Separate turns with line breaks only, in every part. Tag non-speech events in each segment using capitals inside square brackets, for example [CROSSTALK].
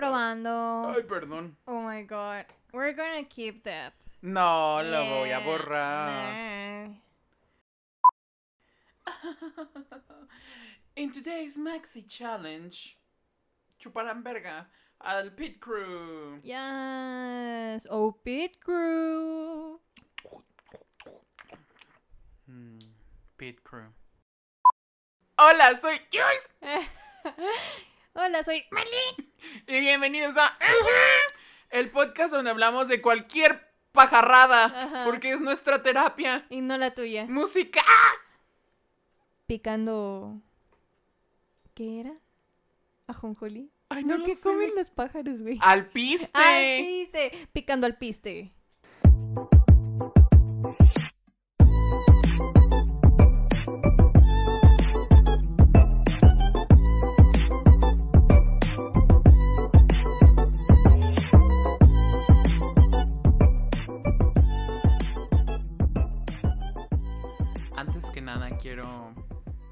Probando.
Ay, perdón.
Oh my god. We're gonna keep that.
No, lo voy a borrar.
nah. [LAUGHS]
In today's Maxi Challenge, chuparán verga al Pit Crew.
Yes. Oh, Pit Crew.
Mm, Pit Crew. Hola, soy Jules [LAUGHS]
Hola, soy Marlene.
y bienvenidos a el podcast donde hablamos de cualquier pajarrada,
Ajá.
porque es nuestra terapia.
Y no la tuya.
Música.
Picando. ¿Qué era? ¿Ajonjolí?
Ay, no
No,
lo
¿qué
sé.
comen los pájaros, güey?
Al piste.
Al piste. Picando al piste.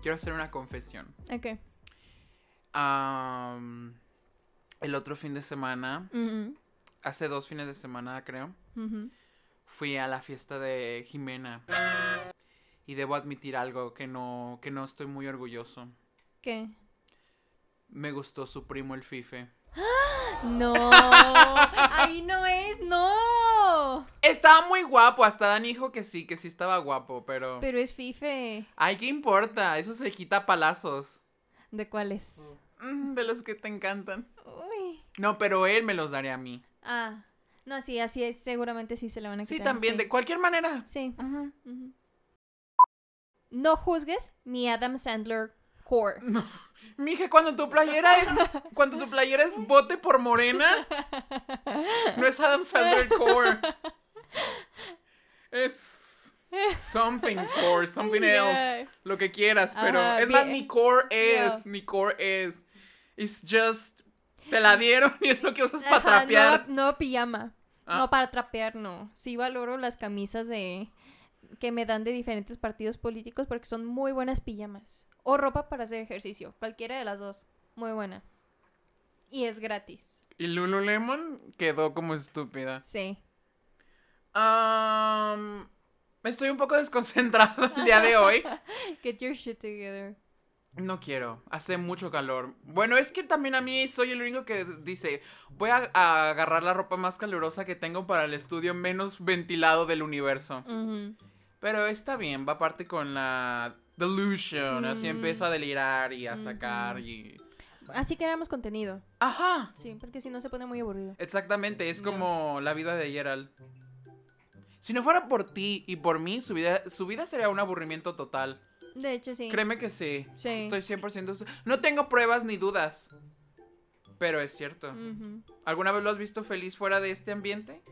Quiero hacer una confesión.
Ok.
Am, el otro fin de semana, hace dos fines de semana creo, fui a la fiesta de Jimena. Y debo admitir algo que no, que no estoy muy orgulloso.
¿Qué?
Me gustó su primo el Fife. [GASPS]
No. Ahí no es, no.
Estaba muy guapo, hasta Dan dijo que sí, que sí estaba guapo, pero...
Pero es Fife.
Ay, ¿qué importa? Eso se quita palazos.
¿De cuáles?
Mm, de los que te encantan.
Uy.
No, pero él me los daría a mí.
Ah. No, sí, así es. Seguramente sí se le van a
Sí,
quitar.
también, de cualquier manera.
Sí. No juzgues mi Adam Sandler core. [LAUGHS]
No. Mija, cuando tu playera es cuando tu playera es bote por morena, no es Adam Sandler core. Es something core, something else,
Yeah.
lo que quieras, pero
Ajá,
es más ni core es,
Yeah.
ni core es. It's just te la dieron y es lo que usas para trapear.
No, no pijama.
Ah.
No, para trapear, no. Sí valoro las camisas de que me dan de diferentes partidos políticos porque son muy buenas pijamas. O ropa para hacer ejercicio. Cualquiera de las dos. Muy buena. Y es gratis.
Y Lululemon quedó como estúpida.
Sí.
Am, estoy un poco desconcentrado el día de hoy. [LAUGHS]
Get your shit together.
No quiero, hace mucho calor. Bueno, es que también a mí soy el único que dice, voy a, a agarrar la ropa más calurosa que tengo para el estudio menos ventilado del universo. Pero está bien, va aparte con la delusion, así
Mm.
empiezo a delirar y a sacar y...
Así creamos contenido.
Ajá,
Sí, porque si no se pone muy aburrido.
exactamente, es como la vida de Gerald. Si no fuera por ti y por mí, su vida, su vida sería un aburrimiento total.
De hecho, sí.
Créeme que sí.
Sí.
Estoy 100%... se- No tengo pruebas ni dudas. Pero es cierto. ¿Alguna vez lo has visto feliz fuera de este ambiente?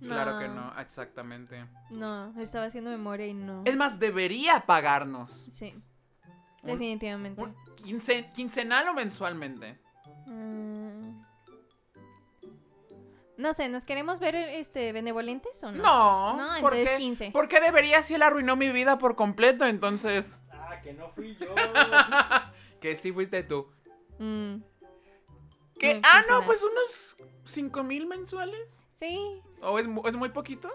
Claro que no, exactamente.
No, estaba haciendo memoria y no.
Es más, debería pagarnos.
Sí,
Un-
definitivamente.
un quincenal o mensualmente.
Mm. No sé, ¿nos queremos ver este benevolentes o no?
No.
No,
¿por
entonces
qué?
15.
¿Por qué debería si él arruinó mi vida por completo? Entonces,
Ah, que no fui yo. [LAUGHS]
que sí fuiste tú.
Mm,
¿Qué?
No,
ah, no, pues unos cinco mil mensuales.
Sí.
¿O es, es muy poquito?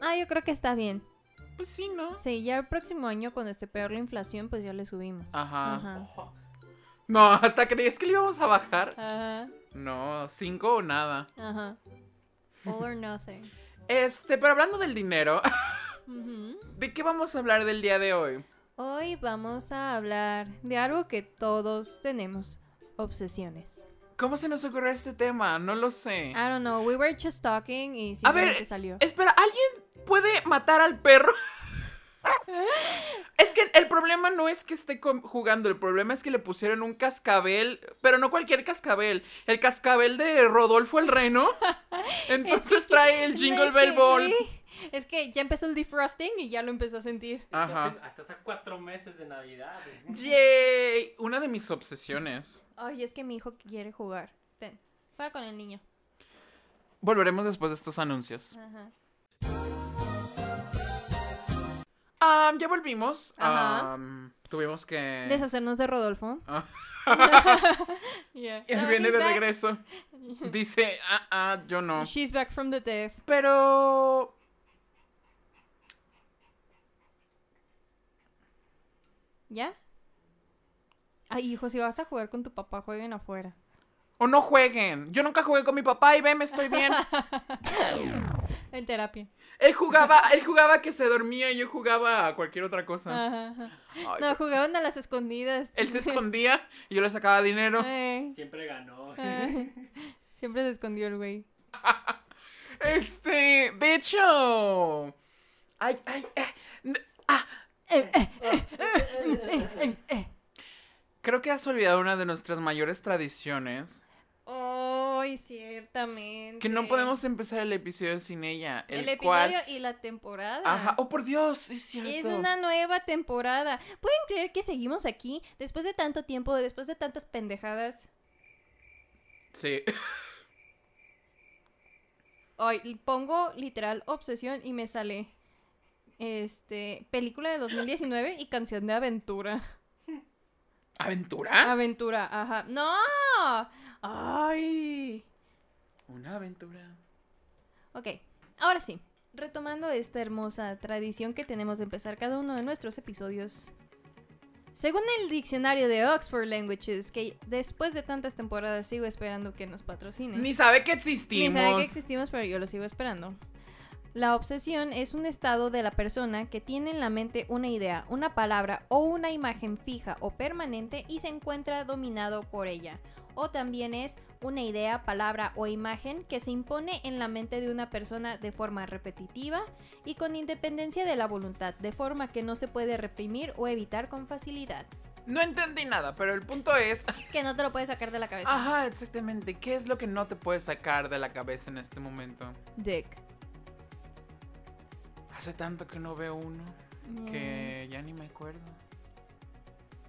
Ah, yo creo que está bien.
Pues sí, ¿no?
Sí, ya el próximo año cuando esté peor la inflación, pues ya le subimos.
Ajá.
Ajá.
No, [LAUGHS] hasta creías que le íbamos a bajar.
Ajá.
No, cinco o nada.
Ajá. All or nothing.
Este, pero hablando del dinero. [LAUGHS] ¿de qué vamos a hablar del día de hoy?
Hoy vamos a hablar de algo que todos tenemos. Obsesiones.
¿Cómo se nos ocurrió este tema? No lo sé.
I don't know, we were just talking y
A ver,
salió.
Espera, ¿alguien puede matar al perro? [LAUGHS] es que el problema no es que esté jugando, el problema es que le pusieron un cascabel, pero no cualquier cascabel, el cascabel de Rodolfo el Reno. [LAUGHS] Entonces trae el Jingle Bell Ball.
sí, Es que ya empezó el defrosting y ya lo empezó a sentir.
Ajá.
Hasta, hace cuatro meses de Navidad.
Yay, una de mis obsesiones.
Ay, es que mi hijo quiere jugar. Ten, juega con el niño.
Volveremos después de estos anuncios.
Ajá.
Ah, ya volvimos.
Ajá.
Am, tuvimos que...
Deshacernos de Rodolfo. [LAUGHS]
Ah.
Yeah. [LAUGHS]
Y
No,
viene de
back.
regreso. [LAUGHS] Dice, ah, ah, yo no.
She's back from the dead.
Pero...
¿Ya? Ay, hijo, si vas a jugar con tu papá, jueguen afuera.
O no jueguen. Yo nunca jugué con mi papá y ve, me estoy bien. [LAUGHS]
En terapia.
Él jugaba, él jugaba que se dormía y yo jugaba a cualquier otra cosa.
Ajá, ajá.
Ay,
No, jugaban a las escondidas.
Él se [LAUGHS] escondía y yo le sacaba dinero.
Ay,
Siempre ganó.
ay. [LAUGHS] Siempre se escondió el güey.
Este, de hecho. Ay, ay, eh, ah. Creo que has olvidado una de nuestras mayores tradiciones.
Ay, ciertamente.
Que no podemos empezar el episodio sin ella. El,
El,
cual.
episodio y la temporada.
Ajá. Oh, por Dios, es cierto.
Es una nueva temporada. ¿Pueden creer que seguimos aquí después de tanto tiempo, después de tantas pendejadas?
Sí.
Ay, pongo literal obsesión y me sale este película de 2019 y canción de aventura.
¿Aventura?
Aventura, ajá. No. Ay.
Una aventura.
Ok, ahora sí. Retomando esta hermosa tradición que tenemos de empezar cada uno de nuestros episodios. Según el diccionario de Oxford Languages, que después de tantas temporadas sigo esperando que nos patrocine.
Ni sabe que
Ni
existimos.
sabe que existimos, pero yo lo sigo esperando. La obsesión es un estado de la persona que tiene en la mente una idea, una palabra o una imagen fija o permanente y se encuentra dominado por ella. O también es una idea, palabra o imagen que se impone en la mente de una persona de forma repetitiva y con independencia de la voluntad, de forma que no se puede reprimir o evitar con facilidad.
No entendí nada, pero el punto es. [LAUGHS]
Que no te lo puedes sacar de la cabeza.
Ajá, exactamente. ¿Qué es lo que no te puedes sacar de la cabeza en este momento?
Dick.
Hace tanto que no veo uno que ya ni me acuerdo.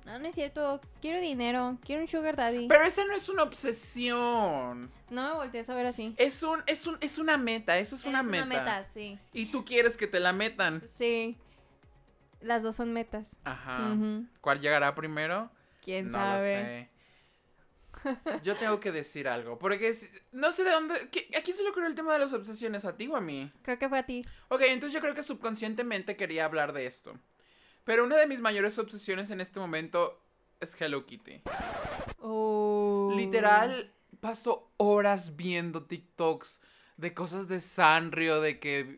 No, no es cierto. Quiero dinero. Quiero un sugar daddy.
Pero esa no es una obsesión.
No me voltees a ver así.
Es un, es un, es una meta. Eso es, una, meta.
sí.
Y tú quieres que te la metan.
Sí. Las dos son metas.
Ajá. ¿Cuál llegará primero?
¿Quién
no
sabe?
lo sé. Yo tengo que decir algo. Porque es- no sé de dónde. ¿qué- ¿A quién se le ocurrió el tema de las obsesiones? ¿A ti o a mí?
Creo que fue a ti.
Ok, entonces yo creo que subconscientemente quería hablar de esto. Pero una de mis mayores obsesiones en este momento es Hello Kitty.
Oh.
Literal, paso horas viendo TikToks de cosas de Sanrio, de que,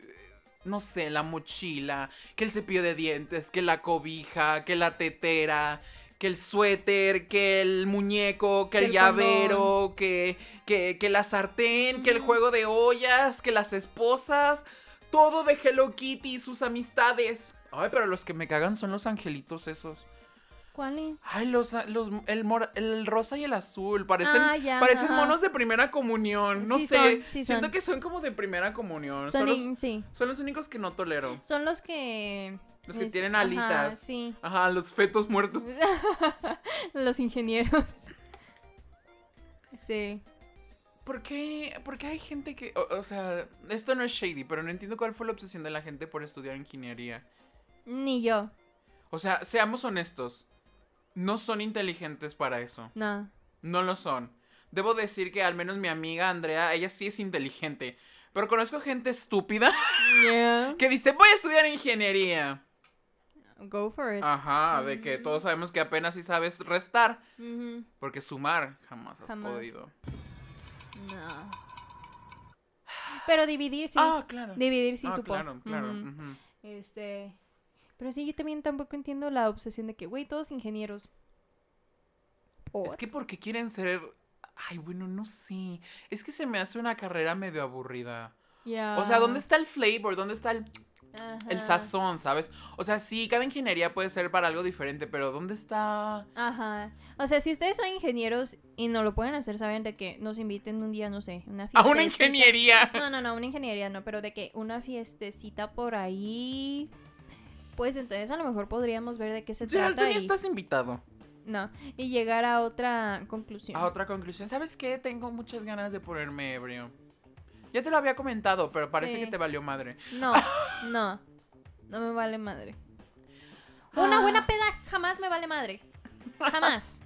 no sé, la mochila, que el cepillo de dientes, que la cobija, que la tetera, que el suéter, que el muñeco, que,
Que
el llavero, que, que, que la sartén, que el juego de ollas, que las esposas, todo de Hello Kitty y sus amistades. Ay, pero los que me cagan son los angelitos esos.
¿Cuál es?
Ay, los, los el, mor- el rosa y el azul, parecen,
Ah, ya,
parecen
ajá.
monos de primera comunión. No
Sí
sé,
son, sí
siento
son.
que son como de primera comunión.
Son,
Son, los,
sí.
son los únicos que no tolero.
Son los que.
Los que
es-
tienen
ajá,
alitas.
sí.
Ajá, los fetos muertos. [LAUGHS]
los ingenieros. Sí.
¿Por qué, por qué hay gente que... O, o sea, esto no es shady, pero no entiendo cuál fue la obsesión de la gente por estudiar ingeniería.
Ni yo.
O sea, seamos honestos. No son inteligentes para eso.
No.
No lo son. Debo decir que al menos mi amiga Andrea, ella sí es inteligente. Pero conozco gente estúpida
Yeah. [LAUGHS]
que dice, voy a estudiar ingeniería.
Go for it.
Ajá, de que
Mm.
todos sabemos que apenas sí sabes restar. Porque sumar jamás has
Jamás.
podido.
No. Pero dividir sí.
Ah, claro.
Dividir sí
ah,
supo.
claro, claro.
Este. Pero sí, yo también tampoco entiendo la obsesión de que, güey, todos ingenieros. ¿Por?
Es que porque quieren ser... Ay, bueno, no sé. Es que se me hace una carrera medio aburrida.
Ya.
O sea, ¿dónde está el flavor? ¿Dónde está el, el sazón, sabes? O sea, sí, cada ingeniería puede ser para algo diferente, pero ¿dónde está...?
Ajá. O sea, si ustedes son ingenieros y no lo pueden hacer, saben de que nos inviten un día, no sé, una
A
fiesta.
una ingeniería.
No, no, no, una ingeniería no, pero de que una fiestecita por ahí. Pues entonces a lo mejor podríamos ver de qué se
Gerald, tú
trata
ni
y,
estás invitado.
no, y llegar a otra conclusión.
A otra conclusión. ¿Sabes qué? Tengo muchas ganas de ponerme ebrio. Ya te lo había comentado, pero parece
Sí.
que te valió madre.
No, [LAUGHS] no. No me vale madre. Una buena peda jamás me vale madre. Jamás.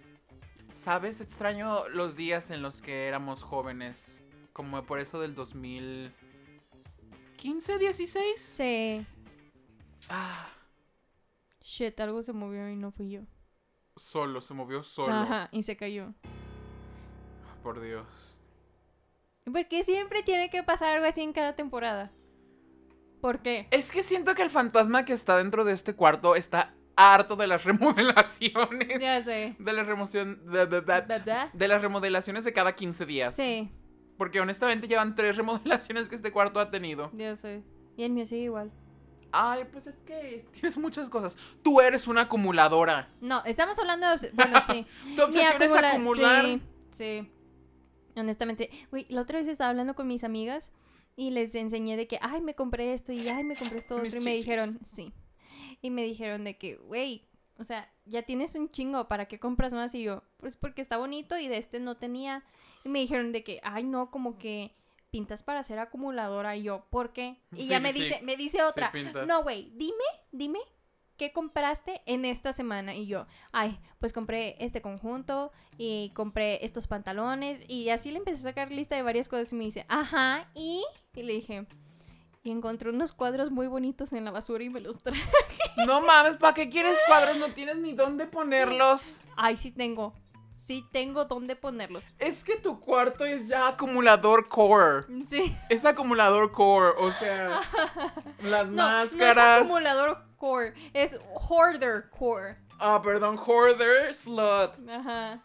[LAUGHS]
¿Sabes? Extraño los días en los que éramos jóvenes. Como por eso del 2015, 16.
Sí.
Ah,
Shit, algo se movió y no fui yo.
solo, se movió solo.
Ajá, y se cayó.
Por Dios.
Porque siempre tiene que pasar algo así en cada temporada. ¿Por qué?
Es que siento que el fantasma que está dentro de este cuarto está harto de las [LAUGHS] remodelaciones.
Ya sé.
De las remoción, de, de- de-
¿Verdad?
de las remodelaciones de cada 15 días.
Sí,
Porque honestamente llevan tres [LAUGHS] remodelaciones que este cuarto ha tenido.
ya sé. Y el mío sigue igual.
Ay, pues es que tienes muchas cosas. Tú eres una acumuladora.
No, estamos hablando de... Bueno, sí. [LAUGHS]
Tu obsesión es
acumula-
acumular.
Sí, sí. Honestamente. Güey, la otra vez estaba hablando con mis amigas y les enseñé de que, ay, me compré esto y ay, me compré esto [LAUGHS]
Mis
otro. Y me
chichis.
dijeron, sí. Y me dijeron de que, güey, o sea, ya tienes un chingo, ¿para qué compras más? Y yo, pues porque está bonito y de este no tenía. Y me dijeron de que, ay, no, como que pintas para ser acumuladora. Y yo, ¿por qué? Y
Sí,
ya me
sí.
dice, me dice otra,
pintas.
no, güey, dime, dime, ¿qué compraste en esta semana? Y yo, ay, pues compré este conjunto y compré estos pantalones y así le empecé a sacar lista de varias cosas y me dice, ajá, y, y le dije, y encontré unos cuadros muy bonitos en la basura y me los traje.
No mames, ¿para qué quieres cuadros? [LAUGHS] No tienes ni dónde ponerlos.
Ay, sí tengo, sí tengo dónde ponerlos.
Es que tu cuarto es ya acumulador core.
Sí.
Es acumulador core, o sea, [LAUGHS] las
No, no es
máscaras.
acumulador core, es hoarder core.
Ah, perdón, hoarder slot.
Ajá.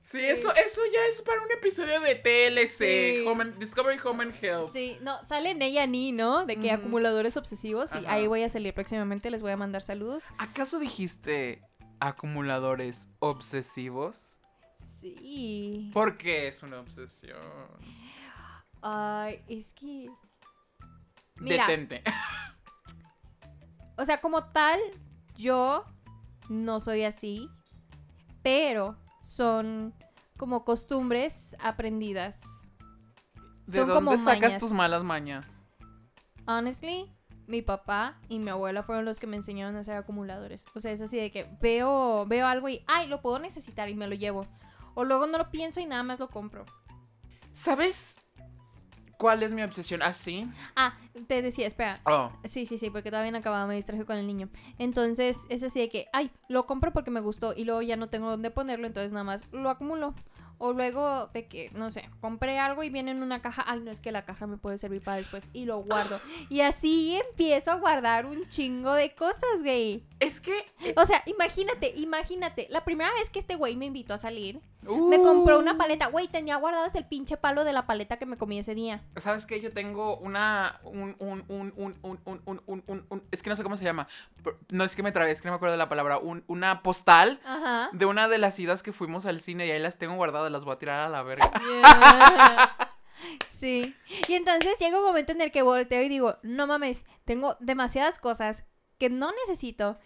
Sí,
Sí.
Eso, eso ya es para un episodio de TLC,
Sí.
Home and- Discovery Home and Health.
Sí, no, sale ella ni, ¿no? De que acumuladores obsesivos. Y ahí voy a salir próximamente, les voy a mandar saludos.
¿Acaso dijiste acumuladores obsesivos?
Sí.
¿Por qué es una obsesión?
Ay, es que. Mira,
Detente.
o sea, como tal, yo no soy así. Pero son como costumbres aprendidas.
¿De
son
dónde
como
sacas
mañas.
tus malas mañas?
Honestly, mi papá y mi abuela fueron los que me enseñaron a hacer acumuladores. O sea, es así de que veo, veo algo y, ay, lo puedo necesitar y me lo llevo. O luego no lo pienso y nada más lo compro.
¿Sabes cuál es mi obsesión? ¿Ah, sí?
Ah, te decía, espera.
Oh.
Sí, sí, sí, porque todavía no acababa, me distraje con el niño. Entonces, es así de que, ay, lo compro porque me gustó y luego ya no tengo dónde ponerlo, entonces nada más lo acumulo. O luego de que, no sé, compré algo y viene en una caja, ay, no es que la caja me puede servir para después y lo guardo. [GASPS] Y así empiezo a guardar un chingo de cosas, güey.
Es que...
O sea, imagínate, imagínate, la primera vez que este güey me invitó a salir, me compró una paleta. Güey, tenía guardado el pinche palo de la paleta que me comí ese día.
¿Sabes qué? Yo tengo una. Un, un, un, un un, un, un, un, es que no sé cómo se llama. No es que me trabé, es que no me acuerdo de la palabra. una postal de una de las idas que fuimos al cine y ahí las tengo guardadas. Las voy a tirar a la verga.
Sí. Y entonces llega un momento en el que volteo y digo: No mames, tengo demasiadas cosas que no necesito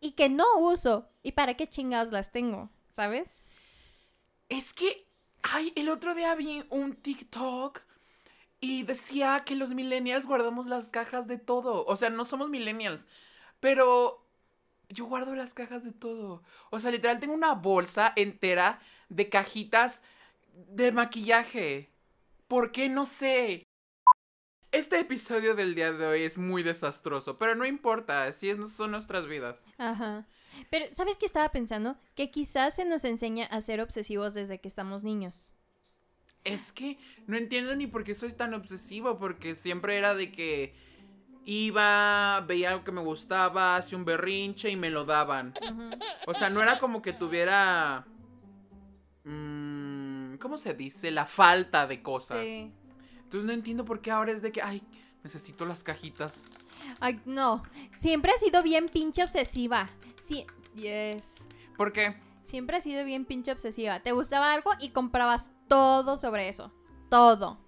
y que no uso. ¿Y para qué chingados las tengo? ¿Sabes?
Es que. Ay, el otro día vi un TikTok y decía que los millennials guardamos las cajas de todo. O sea, no somos millennials, pero yo guardo las cajas de todo. O sea, literal tengo una bolsa entera de cajitas de maquillaje. ¿Por qué? No sé. Este episodio del día de hoy es muy desastroso, pero no importa, así es, son nuestras vidas.
Ajá. Pero, ¿sabes qué estaba pensando? Que quizás se nos enseña a ser obsesivos desde que estamos niños.
Es que no entiendo ni por qué soy tan obsesivo, porque siempre era de que iba, veía algo que me gustaba, hacía un berrinche y me lo daban. O sea, no era como que tuviera... mm, ¿Cómo se dice? La falta de cosas.
Sí.
Entonces no entiendo por qué ahora es de que, ay, necesito las cajitas.
Ay, no. Siempre has sido bien pinche obsesiva. Sí. Yes.
¿Por qué?
Siempre has sido bien pinche obsesiva. Te gustaba algo y comprabas todo sobre eso. Todo.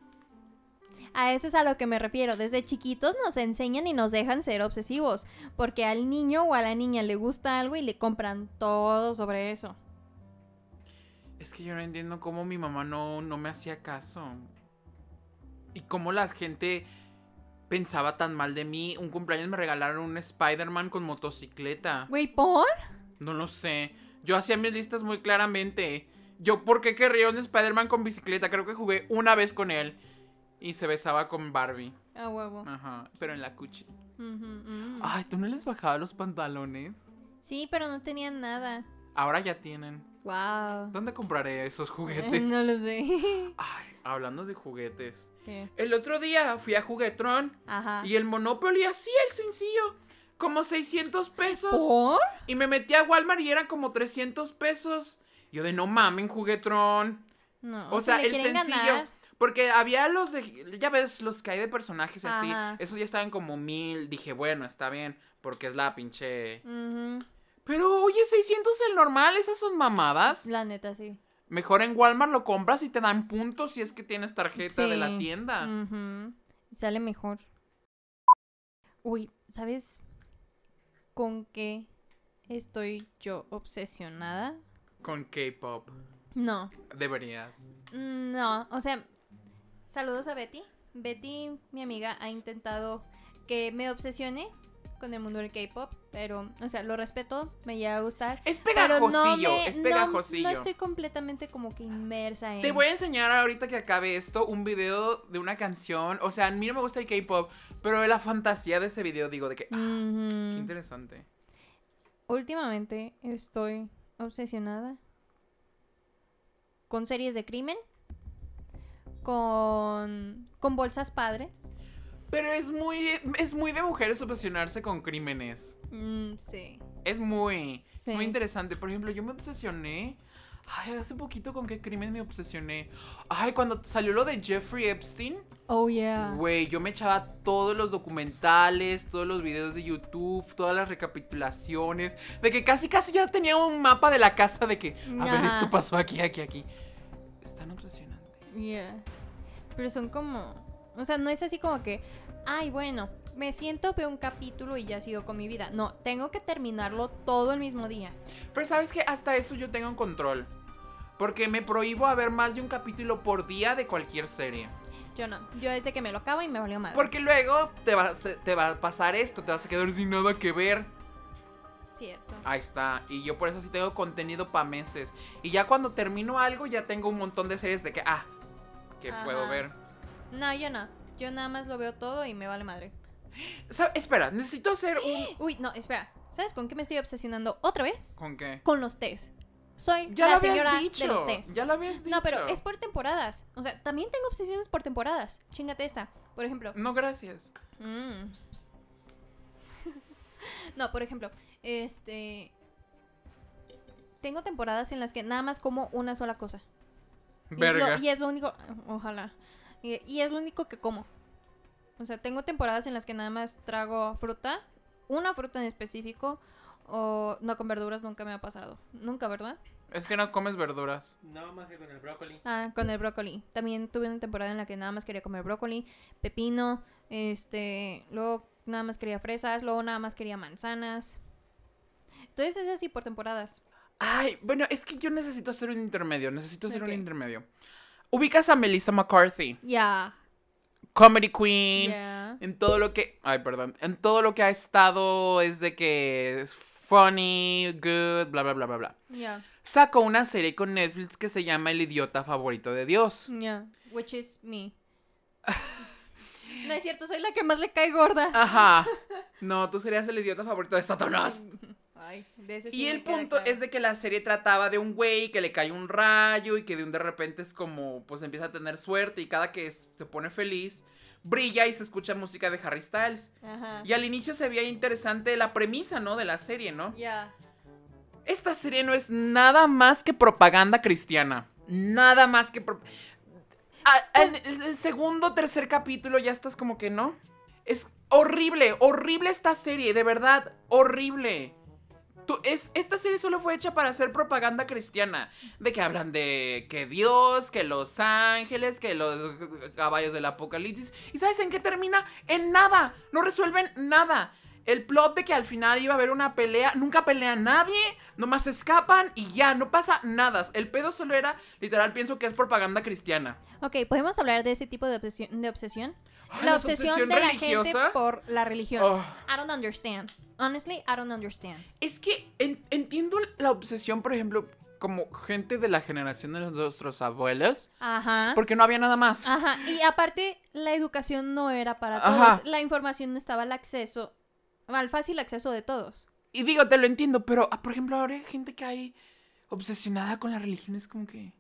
A eso es a lo que me refiero. Desde chiquitos nos enseñan y nos dejan ser obsesivos. Porque al niño o a la niña le gusta algo y le compran todo sobre eso.
Es que yo no entiendo cómo mi mamá no, no me hacía caso. Y cómo la gente pensaba tan mal de mí. Un cumpleaños me regalaron un Spider-Man con motocicleta.
Güey, ¿por?
No lo sé. Yo hacía mis listas muy claramente. Yo, ¿por qué querría un Spider-Man con bicicleta? Creo que jugué una vez con él. Y se besaba con Barbie.
A huevo.
Ajá, pero en la cuchi. Ay, ¿tú no les bajaba los pantalones?
Sí, pero no tenían nada.
Ahora ya tienen.
Wow.
¿Dónde compraré esos [LAUGHS] juguetes?
No lo sé.
Ay, hablando de juguetes.
¿Qué?
El otro día fui a Juguetron
Ajá.
y el Monopoly así, el sencillo. Como 600 pesos.
¿Por?
Y me metí a Walmart y eran como 300 pesos. Yo de no mamen, Juguetron.
No.
O sea, el sencillo.
ganar.
Porque había los de. Ya ves, los que hay de personajes así.
Ajá.
Esos ya estaban como mil. Dije, bueno, está bien. Porque es la pinche.
Ujú.
Pero oye, 600 el normal, esas son mamadas.
La neta, sí.
Mejor en Walmart lo compras y te dan puntos si es que tienes tarjeta de la tienda.
Sale mejor. Uy, ¿sabes con qué estoy yo obsesionada?
Con K-pop.
No,
Deberías.
no, o sea, saludos a Betty. Betty, mi amiga, ha intentado que me obsesione con el mundo del K-pop, pero, o sea, lo respeto, me llega a gustar.
Es
no
pegajosillo,
me-
es pegajosillo.
No, estoy completamente como que inmersa en.
Te voy a enseñar ahorita que acabe esto un video de una canción. O sea, a mí no me gusta el K-pop, pero la fantasía de ese video, digo, de que. ah, qué interesante.
Últimamente estoy obsesionada con series de crimen, con, con bolsas padres.
Pero es muy, es muy de mujeres obsesionarse con crímenes.
Mm, sí.
Es muy, es
Sí.
muy interesante. Por ejemplo, yo me obsesioné. Ay, hace poquito con qué crimen me obsesioné. Ay, cuando salió lo de Jeffrey Epstein.
Oh, yeah.
Güey, yo me echaba todos los documentales, todos los videos de YouTube, todas las recapitulaciones. De que casi, casi ya tenía un mapa de la casa de que, a ver, esto pasó aquí, aquí, aquí. Es tan obsesionante.
Yeah. Pero son como. O sea, no es así como que. Ay, bueno, me siento, veo un capítulo y ya sigo con mi vida. No, tengo que terminarlo todo el mismo día.
Pero sabes que hasta eso yo tengo un control. Porque me prohíbo a ver más de un capítulo por día de cualquier serie.
Yo no. Yo desde que me lo acabo y me valió madre.
Porque luego te va, te va a pasar esto, te vas a quedar sin nada que ver.
Cierto.
Ahí está. Y yo por eso sí tengo contenido para meses. Y ya cuando termino algo, ya tengo un montón de series de que, ah, que puedo ver.
No, yo no. Yo nada más lo veo todo y me vale madre.
Sa- Espera, necesito hacer un.
Uy, no, espera. ¿Sabes con qué me estoy obsesionando otra vez?
¿Con qué?
Con los tés. Soy
Ya
la
lo
señora
dicho.
de los tés.
Ya lo habías dicho.
No, pero es por temporadas. O sea, también tengo obsesiones por temporadas. Chingate esta. Por ejemplo.
No, gracias.
mm. [LAUGHS] no, por ejemplo, este. Tengo temporadas en las que nada más como una sola cosa. Y es,
Verga.
lo, y es lo único. Ojalá. Y, y es lo único que como. O sea, tengo temporadas en las que nada más trago fruta. Una fruta en específico. O no con verduras nunca me ha pasado. Nunca, ¿verdad?
Es que no comes verduras.
No más que con el brócoli.
Ah, con el brócoli. También tuve una temporada en la que nada más quería comer brócoli, pepino, este, luego nada más quería fresas, luego nada más quería manzanas. Entonces es así por temporadas.
Ay, bueno, es que yo necesito hacer un intermedio. Necesito hacer un intermedio. Ubicas a Melissa McCarthy,
Ya.
Comedy Queen.
Ya.
En todo lo que. Ay, perdón. En todo lo que ha estado es de que es funny, good, bla, bla, bla, bla, bla.
Ya.
Sacó una serie con Netflix que se llama El idiota favorito de Dios.
Ya. Which is me. [LAUGHS] no es cierto, soy la que más le cae gorda.
Ajá. [LAUGHS] No, tú serías el idiota favorito de Satanás. [LAUGHS]
Ay, de ese sí
Y el punto
claro.
es de que la serie trataba de un güey que le cae un rayo y que de un de repente es como, pues empieza a tener suerte y cada que se pone feliz, brilla y se escucha música de Harry Styles.
Ajá.
Y al inicio se veía interesante la premisa, ¿no? De la serie, ¿no?
Ya.
Esta serie no es nada más que propaganda cristiana. Nada más que... pro- en el el segundo, tercer capítulo ya estás como que no. Es horrible, horrible esta serie, de verdad, horrible. Tú- es, esta serie solo fue hecha para hacer propaganda cristiana. De que hablan de que Dios, que los ángeles, que los caballos del apocalipsis. ¿Y sabes en qué termina? En nada. No resuelven nada. El plot de que al final iba a haber una pelea, nunca pelea nadie, nomás se escapan y ya, no pasa nada. El pedo solo era, literal, pienso que es propaganda cristiana.
Ok, ¿podemos hablar de ese tipo de obsesión? De obsesión? La
¿la
obsesión,
obsesión
de la gente
religiosa?
por la religión.
Oh.
I don't understand. Honestly, I don't understand.
Es que en- entiendo la obsesión, por ejemplo, como gente de la generación de nuestros abuelos,
Ajá.
porque no había nada más.
Ajá. Y aparte, la educación no era para
Ajá.
todos. La información estaba al acceso, al fácil acceso de todos.
Y digo, te lo entiendo, pero, ah, por ejemplo, ahora hay gente que hay obsesionada con la religión, es como que...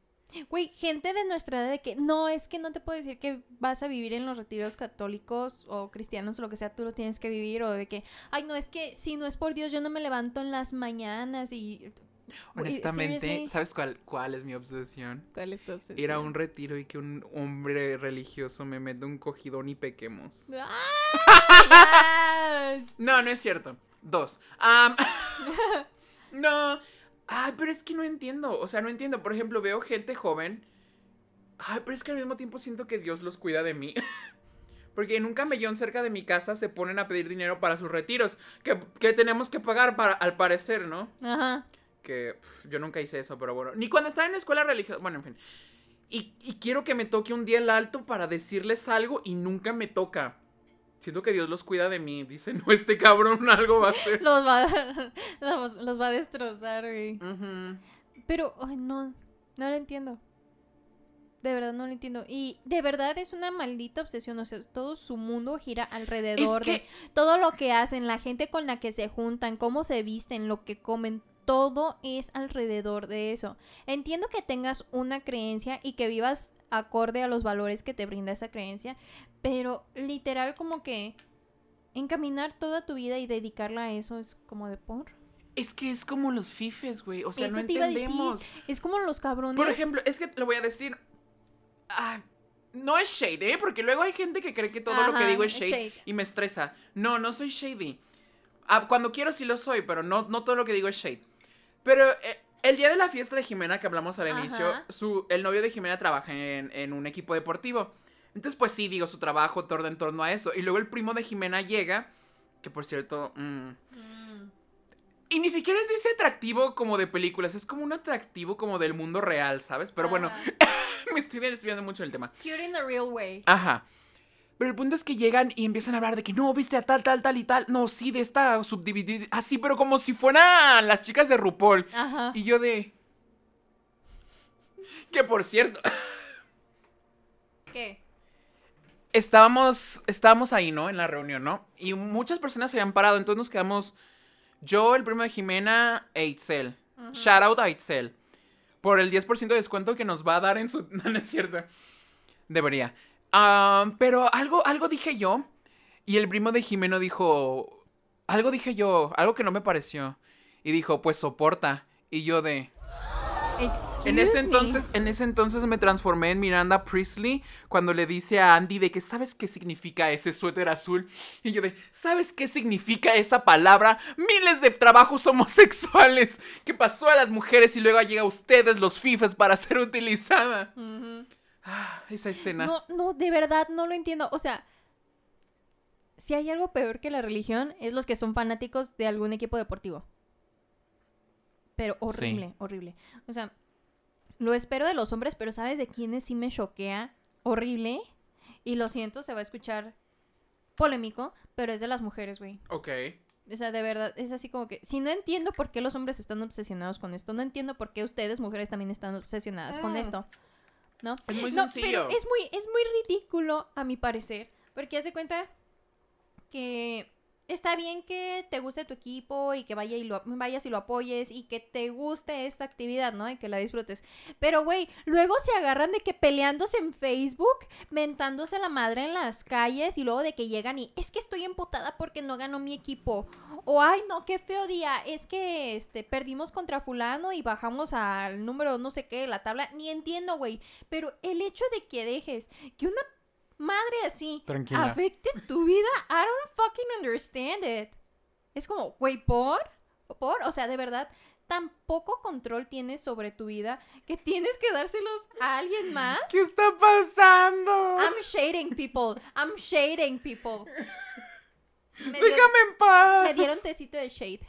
Güey, gente de nuestra edad de que no, es que no te puedo decir que vas a vivir en los retiros católicos o cristianos o lo que sea, tú lo tienes que vivir. O de que, ay, no, es que si no es por Dios, yo no me levanto en las mañanas y.
Honestamente,
seriously,
¿sabes cuál, cuál es mi obsesión?
¿Cuál es tu obsesión?
Ir a un retiro y que un hombre religioso me meta un cogidón y pequemos. [LAUGHS]
¡Ah! [LAUGHS] Yes.
No, no es cierto. Dos. [LAUGHS] No. Ay, pero es que no entiendo. O sea, no entiendo. Por ejemplo, veo gente joven. Ay, pero es que al mismo tiempo siento que Dios los cuida de mí. [LAUGHS] Porque en un camellón cerca de mi casa se ponen a pedir dinero para sus retiros. Que, que tenemos que pagar para, al parecer, ¿no?
Ajá.
Que yo nunca hice eso, pero bueno. Ni cuando estaba en la escuela religiosa. Bueno, en fin. Y, y quiero que me toque un día el alto para decirles algo y nunca me toca. Siento que Dios los cuida de mí. Dice, no, este cabrón algo va a hacer. [LAUGHS]
Los va, [LAUGHS] los, los va a destrozar, güey. Pero, ay, no, no lo entiendo. De verdad no lo entiendo. Y de verdad es una maldita obsesión. O sea, todo su mundo gira alrededor
Es que-
de todo lo que hacen, la gente con la que se juntan, cómo se visten, lo que comen. Todo es alrededor de eso. Entiendo que tengas una creencia y que vivas acorde a los valores que te brinda esa creencia. Pero literal como que encaminar toda tu vida y dedicarla a eso es como de por.
Es que es como los fifes, güey. O sea,
Eso
no
te iba a decir.
entendemos.
Es como los cabrones.
Por ejemplo, es que lo voy a decir. ah, no es shade, ¿eh? Porque luego hay gente que cree que todo lo que digo es shade. y me estresa. No, no soy shady. Ah, cuando quiero sí lo soy, pero no, no todo lo que digo es shade. Pero eh, el día de la fiesta de Jimena que hablamos al
Ajá.
inicio, su, el novio de Jimena trabaja en, en un equipo deportivo. Entonces, pues sí, digo, su trabajo torna en torno a eso. Y luego el primo de Jimena llega, que por cierto... mm,
Mm.
y ni siquiera es de ese atractivo como de películas, es como un atractivo como del mundo real, ¿sabes? Pero bueno, [COUGHS] me estoy desviando mucho del tema.
Cute in the real way.
Ajá. Pero el punto es que llegan y empiezan a hablar de que no, viste a tal, tal, tal y tal. No, sí, de esta subdividida. Así, pero como si fueran las chicas de RuPaul.
Ajá.
Y yo de. Que por cierto,
¿Qué?
estábamos, estábamos ahí, ¿no? En la reunión, ¿no? Y muchas personas se habían parado, entonces nos quedamos. Yo, el primo de Jimena e Itzel.
Ujú.
Shout out a Itzel. Por el 10% de descuento que nos va a dar en su. [LAUGHS] No, no es cierto. Debería. Ah, pero algo, algo dije yo. Y el primo de Jimeno dijo. Algo dije yo. Algo que no me pareció. Y dijo, pues soporta. Y yo de. En ese
Excuse me.
entonces, en ese entonces me transformé en Miranda Priestley cuando le dice a Andy de que sabes qué significa ese suéter azul y yo de sabes qué significa esa palabra miles de trabajos homosexuales que pasó a las mujeres y luego llega a ustedes los fifas para ser utilizada. Ah, esa escena.
No, no, de verdad no lo entiendo. O sea, si hay algo peor que la religión, es los que son fanáticos de algún equipo deportivo. Pero horrible, horrible. O sea, lo espero de los hombres, pero ¿sabes de quiénes sí me choquea? Horrible. Y lo siento, se va a escuchar polémico, pero es de las mujeres, güey.
Ok.
O sea, de verdad, es así como que, si no entiendo por qué los hombres están obsesionados con esto, no entiendo por qué ustedes, mujeres, también están obsesionadas con
Mm.
esto. ¿No?
Es muy
no,
sencillo.
pero es muy, es muy ridículo, a mi parecer, porque haz de cuenta que está bien que te guste tu equipo y que vaya y lo, vayas y lo apoyes y que te guste esta actividad, ¿no? Y que la disfrutes. Pero, güey, luego se agarran de que peleándose en Facebook, mentándose la madre en las calles y luego de que llegan y es que estoy emputada porque no ganó mi equipo. O, ay, no, qué feo día. Es que este, perdimos contra fulano y bajamos al número no sé qué de la tabla. Ni entiendo, güey. Pero el hecho de que dejes que una madre así
Tranquila.
afecte tu vida, I don't fucking understand it. Es como, güey, ¿por? ¿Por? O sea, de verdad, tan poco control tienes sobre tu vida que tienes que dárselos a alguien más.
¿Qué está pasando?
I'm shading people. I'm shading people. Me, dio-
Déjame en paz.
me dieron tecito de shade.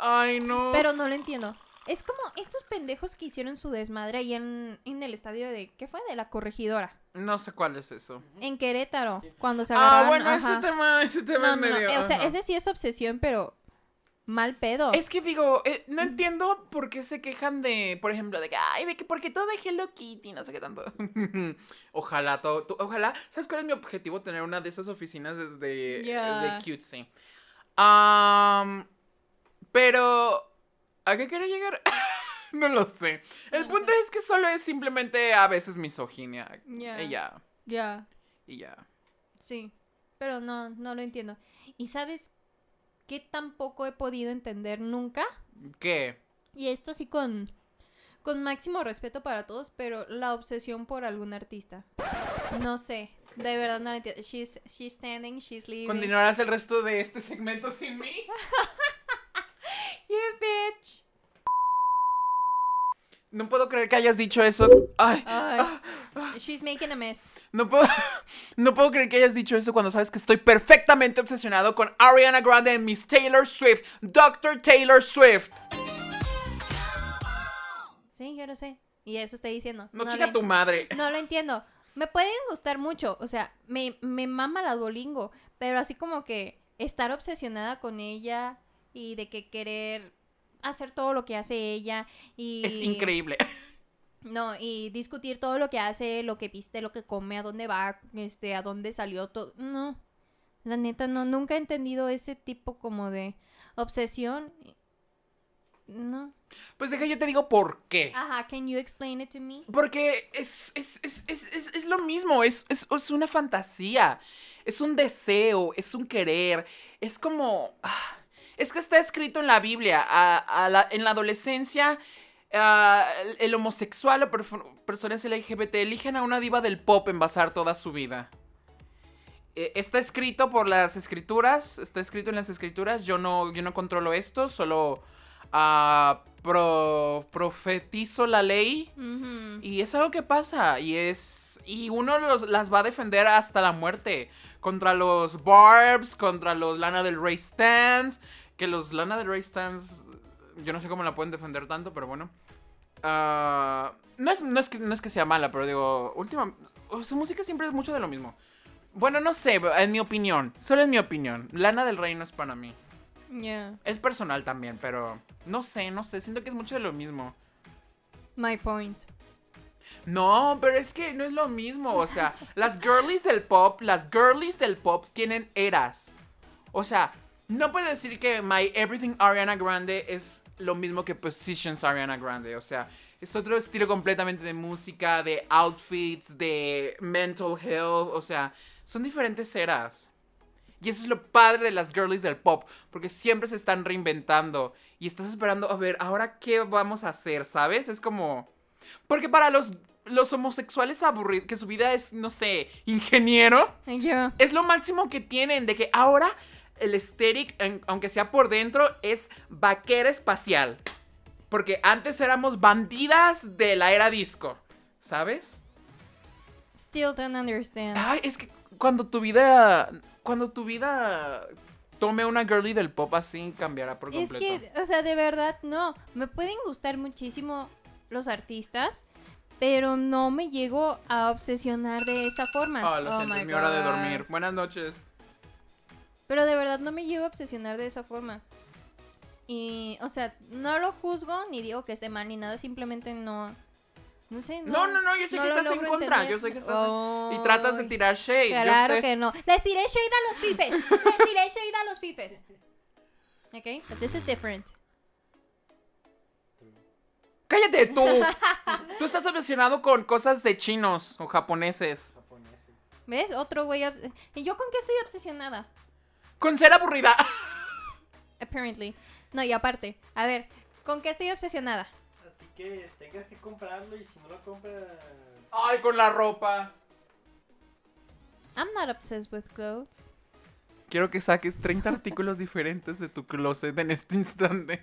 Ay, no.
Pero no lo entiendo. Es como estos pendejos que hicieron su desmadre ahí en, en el estadio de. ¿Qué fue? De la corregidora.
No sé cuál es eso.
En Querétaro. Cuando se
Ah,
agarraron.
bueno,
ajá.
ese tema, ese tema
No,
es
no, no,
medio.
eh, O sea,
ajá.
ese sí es obsesión, pero. mal pedo.
Es que digo, eh, no entiendo por qué se quejan de, por ejemplo, de que, ay, de que porque todo de Hello Kitty, no sé qué tanto. [LAUGHS] ojalá todo, tú- ojalá, ¿sabes cuál es mi objetivo? Tener una de esas oficinas desde
Ya.
de cutesy. Am, pero, ¿a qué quiero llegar? [LAUGHS] [LAUGHS] no lo sé. El punto es que solo es simplemente a veces misoginia.
Ya.
Y ya,
Ya,
y ya.
sí. Pero no, no lo entiendo. ¿Y sabes qué tampoco he podido entender nunca?
¿Qué?
Y esto sí con, con máximo respeto para todos, pero la obsesión por algún artista. No sé, de verdad no lo entiendo. She's, she's standing, she's leaving.
¿Continuarás el resto de este segmento sin mí? [LAUGHS]
You bitch.
No puedo creer que hayas dicho eso. Ay,
Ay, she's making a mess.
no puedo, [LAUGHS] no puedo creer que hayas dicho eso cuando sabes que estoy perfectamente obsesionado con Ariana Grande y Miss Taylor Swift, Dr. Taylor Swift.
Sí, yo lo sé. Y eso estoy diciendo.
No,
No
chica tu madre.
No lo entiendo. Me pueden gustar mucho, o sea, me, me mama la Duolingo, pero así como que estar obsesionada con ella y de que querer hacer todo lo que hace ella y...
Es increíble. [LAUGHS]
No, y discutir todo lo que hace, lo que viste, lo que come, a dónde va, este, a dónde salió, todo. No, la neta, no, nunca he entendido ese tipo como de obsesión. No.
Pues deja, yo te digo por qué.
Ajá, can you explain it to me?
Porque es, es, es, es, es, es lo mismo, es, es, es una fantasía, es un deseo, es un querer, es como... ah, Es que está escrito en la Biblia, a- a la- en la adolescencia, ah, el, homosexual o personas LGBT eligen a una diva del pop en basar toda su vida. Eh, Está escrito por las escrituras, está escrito en las escrituras, yo no, yo no controlo esto, solo ah, pro- profetizo la ley. Y es algo que pasa. Y es. Y uno los- las va a defender hasta la muerte. Contra los Barbs, contra los Lana del Rey Stands. Que los Lana del Rey Stands. Yo no sé cómo la pueden defender tanto, pero bueno. Ah, no, es, no, es que, no es que sea mala, pero digo. Última. Su música siempre es mucho de lo mismo. Bueno, no sé, en mi opinión. Solo en mi opinión. Lana del Rey no es para mí.
Yeah,
Es personal también, pero. No sé, no sé. Siento que es mucho de lo mismo.
my point.
No, pero es que no es lo mismo. O sea, las girlies del pop, las girlies del pop tienen eras. O sea, no puedes decir que My Everything Ariana Grande es lo mismo que Positions Ariana Grande. O sea, es otro estilo completamente de música, de outfits, de mental health. O sea, son diferentes eras. Y eso es lo padre de las girlies del pop, porque siempre se están reinventando. Y estás esperando, a ver, ahora qué vamos a hacer, ¿sabes? Es como... Porque para los, los homosexuales aburridos, que su vida es, no sé, ingeniero,
Yeah.
es lo máximo que tienen, de que ahora el aesthetic, aunque sea por dentro, es vaquera espacial. Porque antes éramos bandidas de la era disco, ¿sabes?
Still don't understand.
Ay, es que cuando tu vida, cuando tu vida tome una girly del pop así, cambiará por
Es
completo.
que, o sea, de verdad, no. Me pueden gustar muchísimo los artistas, pero no me llego a obsesionar de esa forma.
Ah, lo
Oh
siento, es mi hora de dormir. Buenas noches.
Pero de verdad no me llego a obsesionar de esa forma. Y, o sea, no lo juzgo ni digo que esté mal ni nada, simplemente no. No sé, no.
No, no, no, yo sé
no
que estás en contra.
entender.
Yo sé que estás. Y tratas de tirar shade. yo
Claro
sé.
que no. Les tiré shade a los fifes. Les tiré shade a los fifes. Ok, but this is different.
¡Cállate tú! tú estás obsesionado con cosas de chinos o japoneses.
¿Ves? Otro güey. ¿Y yo con qué estoy obsesionada?
Con ser aburrida. [LAUGHS]
Apparently. No, y aparte, a ver, ¿con qué estoy obsesionada?
Así que tengas que comprarlo y si no lo compras.
Ay, con la ropa.
I'm not obsessed with clothes.
Quiero que saques 30 artículos diferentes de tu closet en este instante.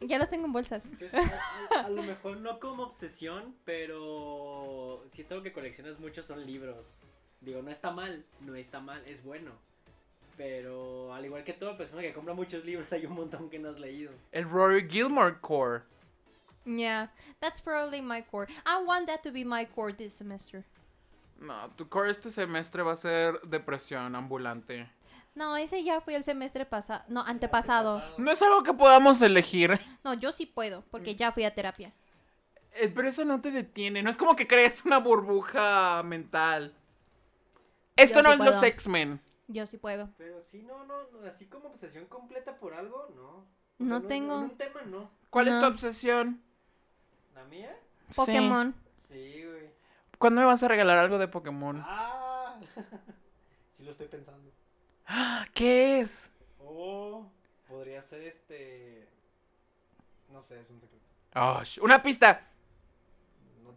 Ya los tengo en bolsas.
A, a- a lo mejor no como obsesión, pero si es algo que coleccionas mucho son libros. Digo, no está mal, no está mal, es bueno. Pero al igual que toda persona que compra muchos libros, [LAUGHS] hay un montón que no has leído.
El Rory Gilmore Core.
Yeah, that's probably my core. I want that to be my core this semester.
No, tu core este semestre va a ser depresión ambulante.
No, ese ya fue el semestre pasado. No, antepasado.
No es algo que podamos elegir.
No, yo sí puedo, porque ya fui a terapia.
Eh, pero eso no te detiene. No es como que crees una burbuja mental. Esto
Yo
no
sí
es los. X-Men.
Yo sí puedo.
Pero sí, no, no, no, así como obsesión completa por algo, no. O
No tengo.
En un tema, no.
¿Cuál es tu
No.
obsesión?
¿La mía?
Sí.
Pokémon.
Sí, güey.
¿Cuándo me vas a regalar algo de Pokémon?
Ah. [LAUGHS] sí lo estoy pensando.
¿Qué es?
Oh, podría ser este... No sé, es un secreto.
Oh, sh- una pista.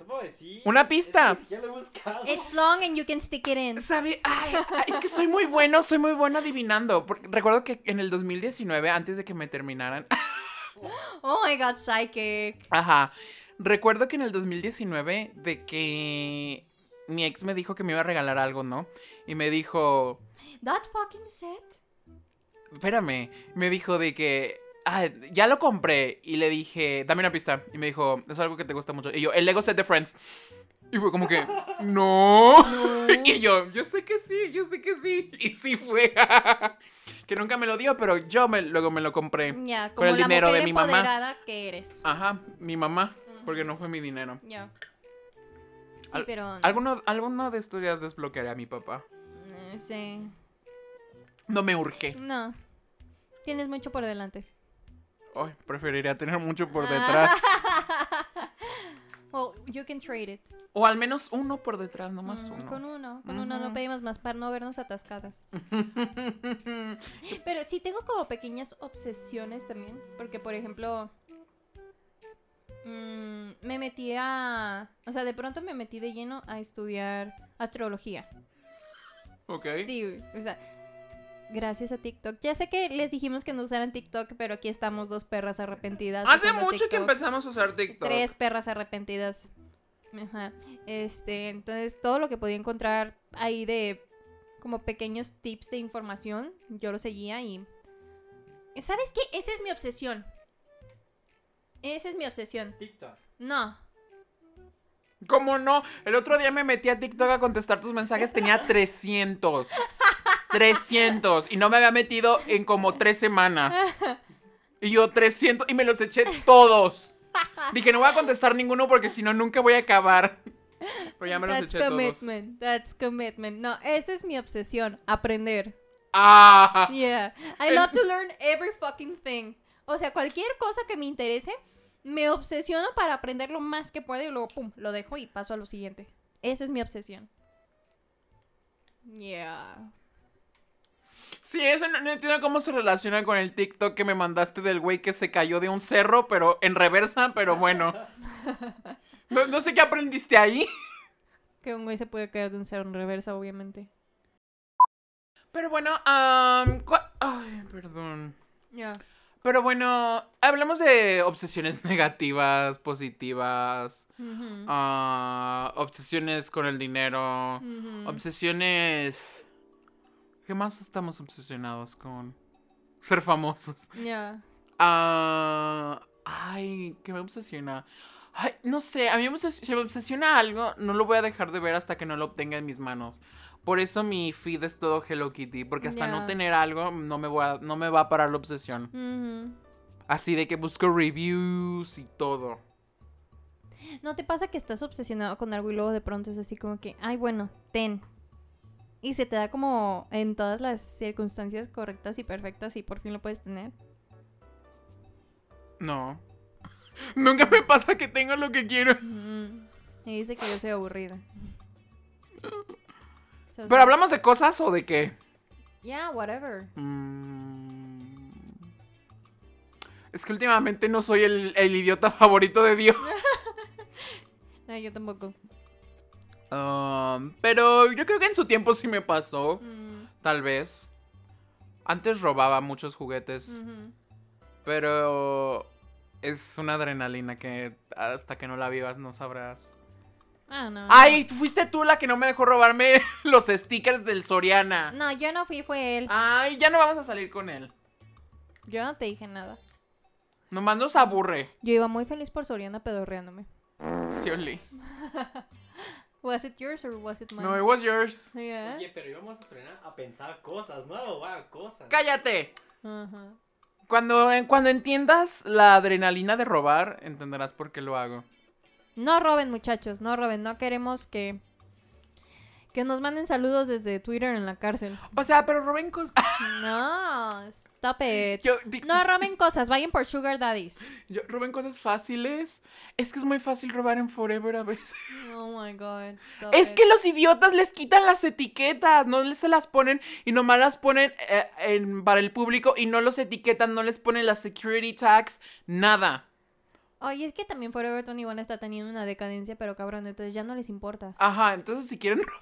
No te puedo decir.
Una pista.
Es que ya lo he buscado.
It's long and you can stick it in.
Sabe, ay, ay, es que soy muy bueno, soy muy bueno adivinando. Porque recuerdo que en el 2019, antes de que me terminaran, [GASPS]
Oh my god, psychic.
ajá, recuerdo que en el 2019 de que mi ex me dijo que me iba a regalar algo, ¿no? Y me dijo,
That fucking set.
espérame, me dijo de que, ah, ya lo compré. Y le dije, dame una pista. Y me dijo, es algo que te gusta mucho. Y yo, el Lego set de Friends. Y fue como que, [LAUGHS] no. [LAUGHS] Y yo, yo sé que sí, yo sé que sí. [LAUGHS] Y sí fue. que nunca me lo dio, pero yo me, luego me lo compré.
Ya, como
el
la
dinero de mi mamá.
que eres.
Ajá, mi mamá, porque no fue mi dinero.
Ya. Sí,
Al-
pero.
¿Alguno, alguno de estos días desbloquearé a mi papá.
No sé.
No me urge.
No. Tienes mucho por delante.
Ay, preferiría tener mucho por detrás. [LAUGHS]
well, you can trade it.
O al menos uno por detrás, no más
Mm,
uno.
Con uno. Con uno no pedimos más para no vernos atascadas. [LAUGHS] Pero sí tengo como pequeñas obsesiones también. Porque, por ejemplo, mm, me metí a... O sea, de pronto me metí de lleno a estudiar astrología.
ok.
Sí, o sea, gracias a TikTok. Ya sé que les dijimos que no usaran TikTok, pero aquí estamos dos perras arrepentidas.
Hace mucho que empezamos a usar TikTok.
Tres perras arrepentidas. Ajá. Este, entonces todo lo que podía encontrar ahí de como pequeños tips de información, yo lo seguía y ¿Sabes qué? Esa es mi obsesión. Esa es mi obsesión.
TikTok.
No.
¿Cómo no? El otro día me metí a TikTok a contestar tus mensajes, tenía 300. [LAUGHS] 300. Y no me había metido en como tres semanas. Y yo 300 y me los eché todos. Dije, no voy a contestar ninguno porque si no, nunca voy a acabar. Pero ya me los
That's
eché todos.
commitment. That's commitment. No, esa es mi obsesión. Aprender.
Ah,
Yeah. I love to learn every fucking thing. O sea, cualquier cosa que me interese, me obsesiono para aprender lo más que puedo y luego, pum, lo dejo y paso a lo siguiente. Esa es mi obsesión. Yeah.
Sí, eso no, no entiendo cómo se relaciona con el TikTok que me mandaste del güey que se cayó de un cerro, pero en reversa, pero bueno. [LAUGHS] No, no sé qué aprendiste ahí.
Que un güey se puede caer de un cerro en reversa, obviamente.
Pero bueno, cua- ay, perdón.
Ya.
Pero bueno, hablamos de obsesiones [LAUGHS] negativas, positivas, ah, obsesiones con el dinero, obsesiones... ¿Qué más estamos obsesionados con? Ser famosos.
Ya.
Ah, ay, ¿qué me obsesiona? Ay, no sé, a mí me si me obsesiona algo, no lo voy a dejar de ver hasta que no lo obtenga en mis manos. Por eso mi feed es todo Hello Kitty, porque hasta no tener algo no me, voy a- no me va a parar la obsesión.
Ujú.
Así de que busco reviews y todo.
¿No te pasa que estás obsesionado con algo y luego de pronto es así como que, ay, bueno, ten? Y se te da como en todas las circunstancias correctas y perfectas y por fin lo puedes tener.
No. [LAUGHS] Nunca me pasa que tengo lo que quiero.
Mm. Y dice que yo soy aburrida. [LAUGHS] So,
Pero hablamos de cosas o de qué?
Yeah, whatever.
Mm. Es que últimamente no soy el, el idiota favorito de Dios. [LAUGHS]
Ay, yo tampoco.
Um, pero yo creo que en su tiempo sí me pasó.
Mm,
Tal vez. Antes robaba muchos juguetes. Pero es una adrenalina que hasta que no la vivas no sabrás.
Ah, no.
Ay, fuiste tú la que no me dejó robarme [LAUGHS] los stickers del Soriana.
No, yo no fui, fue él.
Ay, ya no vamos a salir con él.
Yo no te dije nada.
Nomás nos aburre.
Yo iba muy feliz por Soriana pedorreándome.
Sí, Oli. [LAUGHS]
Was it yours or was it mine?
No, it was yours.
Yeah.
Oye, pero íbamos a frenar a pensar cosas, no a robar cosas.
¡Cállate! Cuando, cuando entiendas la adrenalina de robar, entenderás por qué lo hago.
No roben, muchachos, no roben. No queremos que que nos manden saludos desde Twitter en la cárcel.
O sea, pero roben cosas. [LAUGHS]
No, stop it.
Yo,
No roben cosas, vayan por sugar daddies.
yo- roben cosas fáciles. Es que es muy fácil robar en Forever a veces.
Oh my god. stop
Es
it.
que los idiotas les quitan las etiquetas, no les se las ponen y nomás las ponen eh, en- para el público y no los etiquetan, no les ponen las security tags, nada.
Oye, es que también Forever 21 está teniendo una decadencia, pero cabrón, entonces ya no les importa.
Ajá, entonces si quieren robar.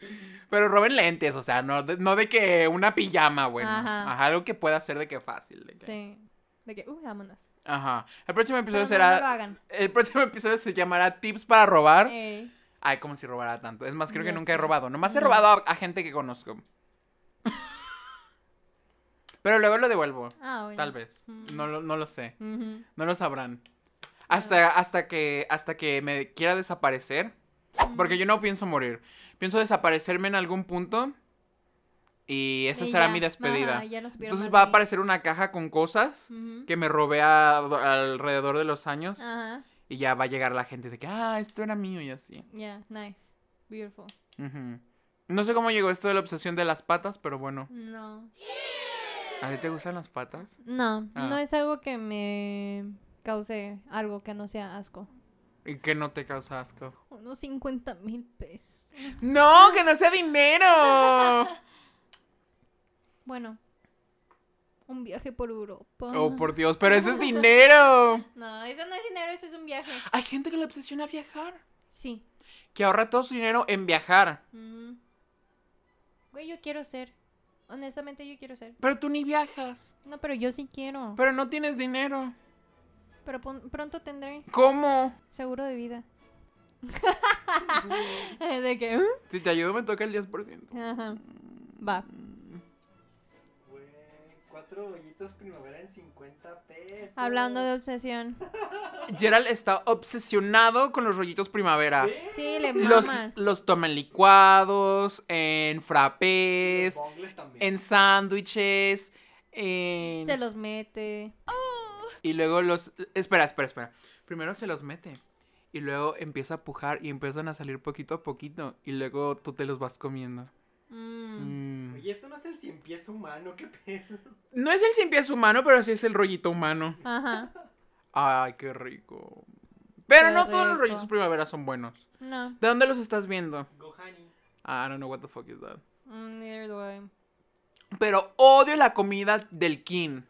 [LAUGHS] Pero roben lentes, o sea, no de, no de que una pijama, bueno.
Ajá.
Ajá. algo que pueda ser de que fácil. de que-
Sí. De que, uh, vámonos.
Ajá. El próximo episodio será.
no lo hagan.
El próximo episodio se llamará Tips para robar.
Ey.
Ay, como si robara tanto. Es más, creo que nunca he robado. Nomás he robado a, a gente que conozco. [LAUGHS] Pero luego lo devuelvo.
Ah, bueno.
Tal vez.
Mm.
No, lo, no lo sé. No lo sabrán. Hasta, hasta, que, hasta que me quiera desaparecer. Porque yo no pienso morir. Pienso desaparecerme en algún punto. Y esa
Y
será
ya.
mi despedida.
Ajá,
Entonces va a aparecer una caja con cosas que me robé a- alrededor de los años.
Ajá.
Y ya va a llegar la gente de que, ah, esto era mío y así.
Yeah, nice. Beautiful.
No sé cómo llegó esto de la obsesión de las patas, pero bueno.
No.
¿A ti te gustan las patas?
No,
Ah.
no es algo que me cause algo que no sea asco.
¿Y que no te causa asco?
Unos 50 mil pesos.
¡No, que no sea dinero! [LAUGHS]
Bueno, un viaje por Europa.
Oh, por Dios, pero eso es [LAUGHS] dinero.
No, eso no es dinero, eso es un viaje.
Hay gente que le obsesiona viajar.
Sí.
Que ahorra todo su dinero en viajar.
Mm. Güey, yo quiero ser. Honestamente, yo quiero ser.
Pero tú ni viajas.
No, pero yo sí quiero.
Pero no tienes dinero.
Pero pronto tendré
¿Cómo?
seguro de vida. [LAUGHS] [LAUGHS] de que. ¿eh?
Si te ayudo me toca el 10%.
Ajá. Va.
Cuatro bollitos primavera en 50 pesos.
Hablando de obsesión. [LAUGHS]
Gerald está obsesionado con los rollitos primavera.
Sí, le
Los,
maman.
los toman licuados, en
Los
frappés,
bongles también.
en sándwiches, en...
Se los mete.
Y luego los... Espera, espera, espera. Primero se los mete. Y luego empieza a pujar y empiezan a salir poquito a poquito. Y luego tú te los vas comiendo.
Mm.
Mm.
Oye, esto no es el cien pies humano, qué pedo.
No es el cien pies humano, pero sí es el rollito humano.
Ajá.
Ay, qué rico. Pero
Qué
no todos los rollitos primavera son buenos.
No.
¿De dónde los estás viendo?
Gohani.
I don't know what the fuck is that.
Mm, neither do I.
Pero odio la comida del kin.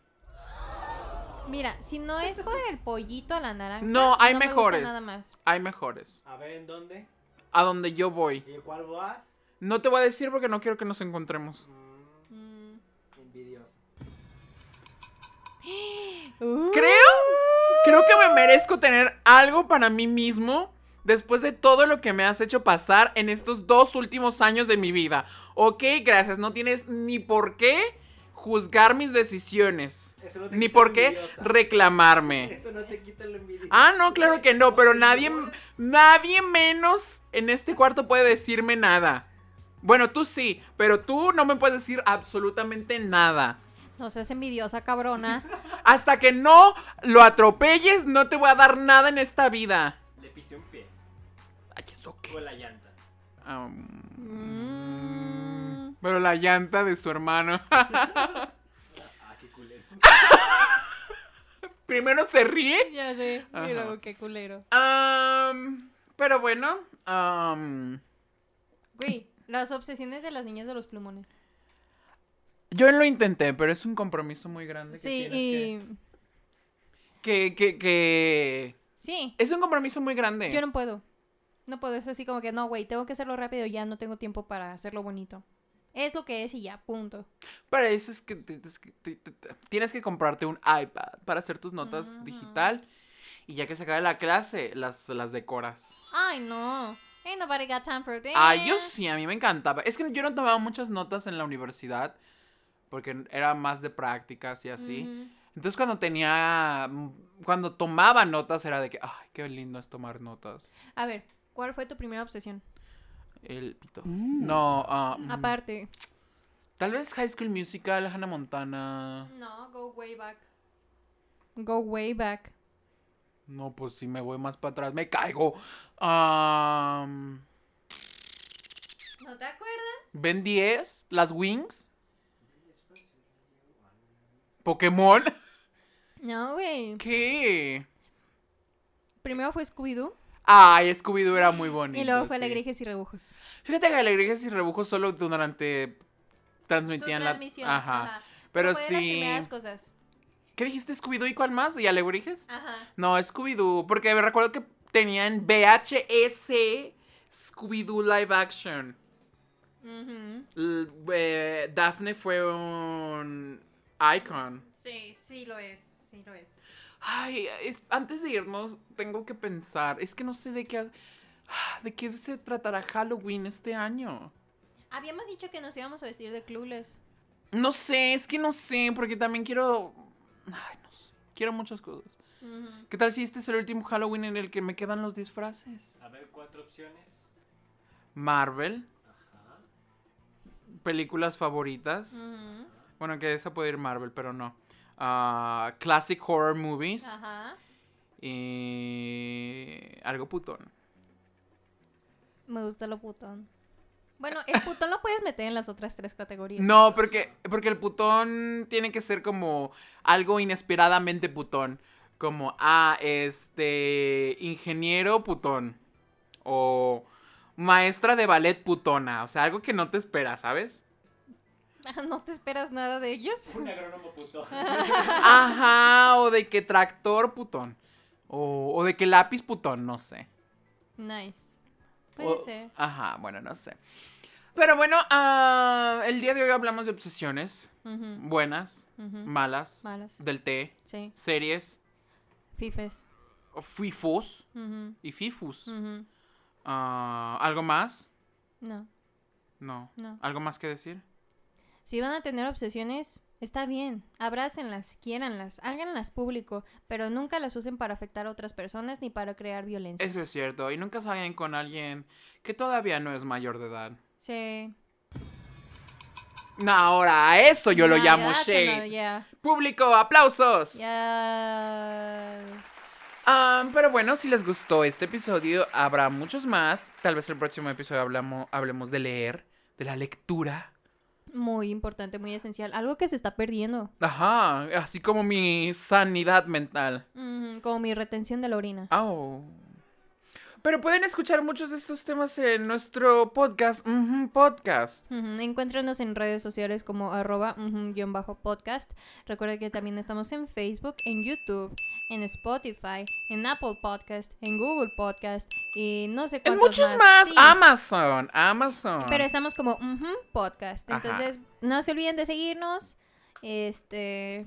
Mira, si no es por el pollito a la naranja.
No, hay
me gusta
mejores.
nada más.
Hay mejores.
A ver, ¿en dónde?
A donde yo voy.
¿Y cuál vas?
No te voy a decir porque no quiero que nos encontremos.
Mm, envidioso. [GASPS]
Uh.
Creo, creo que me merezco tener algo para mí mismo después de todo lo que me has hecho pasar en estos dos últimos años de mi vida. Ok, gracias. No tienes ni por qué juzgar mis decisiones.
Eso no te
Ni por qué
envidiosa.
reclamarme.
Eso no te quita lo envidioso.
Ah, no, claro que no, pero nadie, nadie menos en este cuarto puede decirme nada. Bueno, tú sí, pero tú no me puedes decir absolutamente nada.
No seas envidiosa, cabrona. [LAUGHS]
Hasta que no lo atropelles, no te voy a dar nada en esta vida.
Le pisé un pie.
Ay, ¿eso qué?
Con la llanta.
Um,
Mm.
Pero la llanta de su hermano. [LAUGHS]
Ah, qué culero. [LAUGHS]
Primero se ríe.
Ya sé. Y luego qué culero.
Pero bueno. am,
Güey, las obsesiones de las niñas de los plumones.
yo lo intenté, pero es un compromiso muy grande. Que
Sí,
tienes
y.
que, que, que, que-
Sí,
Es un compromiso muy grande.
yo no puedo. No puedo, es así como que no, güey, tengo que hacerlo rápido, ya no tengo tiempo para hacerlo bonito. Es lo que es y ya, punto.
Para eso es que, te- es que te- te- te- tienes que comprarte un iPad para hacer tus notas
Ujú.
digital. Y ya que se acabe la clase, las, las decoras.
Ay, no. Ain't nobody got time for this.
Ay, yo sí, a mí me encantaba. Es que yo no tomaba muchas notas en la universidad. Porque era más de prácticas y así. Entonces cuando tenía... Cuando tomaba notas era de que... Ay, qué lindo es tomar notas.
A ver, ¿Cuál fue tu primera obsesión?
El pito.
Mm.
No, ah, mm,
Aparte.
tal vez High School Musical, Hannah Montana.
No, go way back. Go way back.
No, pues si me voy más para atrás, me caigo. Am,
¿No te acuerdas?
Ben 10, las Wings. Pokémon. [LAUGHS]
No, güey.
¿Qué?
Primero fue Scooby-Doo
Ay, Scooby-Doo era muy bonito.
y luego fue
sí.
Alegrijes y Rebujos.
Fíjate que Alegrijes y Rebujos solo durante
Su
transmitían la...
transmisión.
Ajá. Pero
fue de las
sí.
primeras cosas.
¿Qué dijiste, Scooby-Doo y cuál más? ¿Y Alegrijes?
Ajá.
No, Scooby-Doo, porque me recuerdo que tenían VHS Scooby-Doo live action. L- eh, Daphne fue un icon.
Sí, sí lo es. Sí lo es.
Ay, es- antes de irnos, tengo que pensar. Es que no sé de qué, ah, de qué se tratará Halloween este año.
Habíamos dicho que nos íbamos a vestir de clueless.
No sé, es que no sé, porque también quiero. Ay, no sé. Quiero muchas cosas. ¿Qué tal si este es el último Halloween en el que me quedan los disfraces?
A ver, cuatro opciones.
Marvel,
Ajá.
películas favoritas.
Ujú.
Bueno, que esa puede ir Marvel, pero no. Ah, classic horror movies.
Ajá.
Y. algo putón.
Me gusta lo putón. Bueno, el putón lo puedes meter en las otras tres categorías.
No, porque, porque el putón tiene que ser como algo inesperadamente putón. Como, ah, este, ingeniero putón. O maestra de ballet putona. O sea, algo que no te esperas, ¿sabes?
¿No te esperas nada de ellos?
Un agrónomo puto. [LAUGHS]
Ajá, o de que tractor putón. O, o de que lápiz putón, no sé.
Nice. Puede
O-
ser.
Ajá, bueno, no sé. Pero bueno, ah, el día de hoy hablamos de obsesiones. Buenas, malas,
Malas.
del té,
Sí.
series,
Fifes.
fifus
Ujú,
y fifus. Ah, ¿Algo más?
No,
No.
no.
¿Algo más que decir?
Si van a tener obsesiones, está bien. Abrácenlas, quiéranlas, háganlas público, pero nunca las usen para afectar a otras personas ni para crear violencia.
Eso es cierto. Y nunca salgan con alguien que todavía no es mayor de edad.
Sí.
No, ahora a eso yo lo llamo shade.
yeah.
Público, aplausos.
Yes.
Pero bueno, si les gustó este episodio, habrá muchos más. Tal vez el próximo episodio hablamos, hablemos de leer, de la lectura.
Muy importante, muy esencial. Algo que se está perdiendo.
Ajá, así como mi sanidad mental.
Como mi retención de la orina.
Oh. Pero pueden escuchar muchos de estos temas en nuestro podcast. ujú, podcast.
Encuéntranos en redes sociales como arroba guion bajo podcast. Recuerda que también estamos en Facebook, en YouTube, en Spotify, en Apple Podcast, en Google Podcast y no sé
En
cuántos
muchos más.
Sí,
Amazon, Amazon.
Pero estamos como podcast.
Ajá.
Entonces, no se olviden de seguirnos. Este.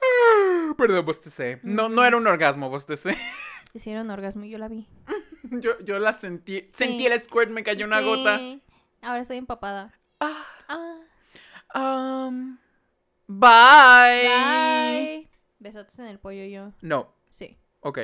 [LAUGHS]
Perdón, bostecé. No, no era un orgasmo, bostecé. [LAUGHS]
Hicieron orgasmo y yo la vi. [LAUGHS]
Yo, yo la sentí. Sentí el squirt, me cayó una
Sí,
gota.
Ahora estoy empapada.
Ah,
Ah,
um, bye.
bye. Besotes en el pollo yo.
No,
Sí.
ok.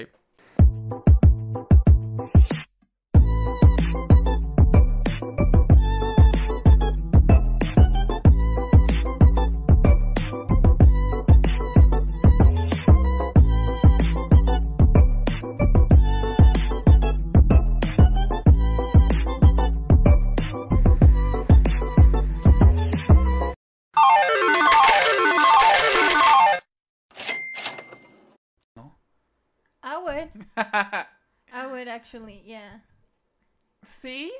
Actually, yeah.
¿Sí?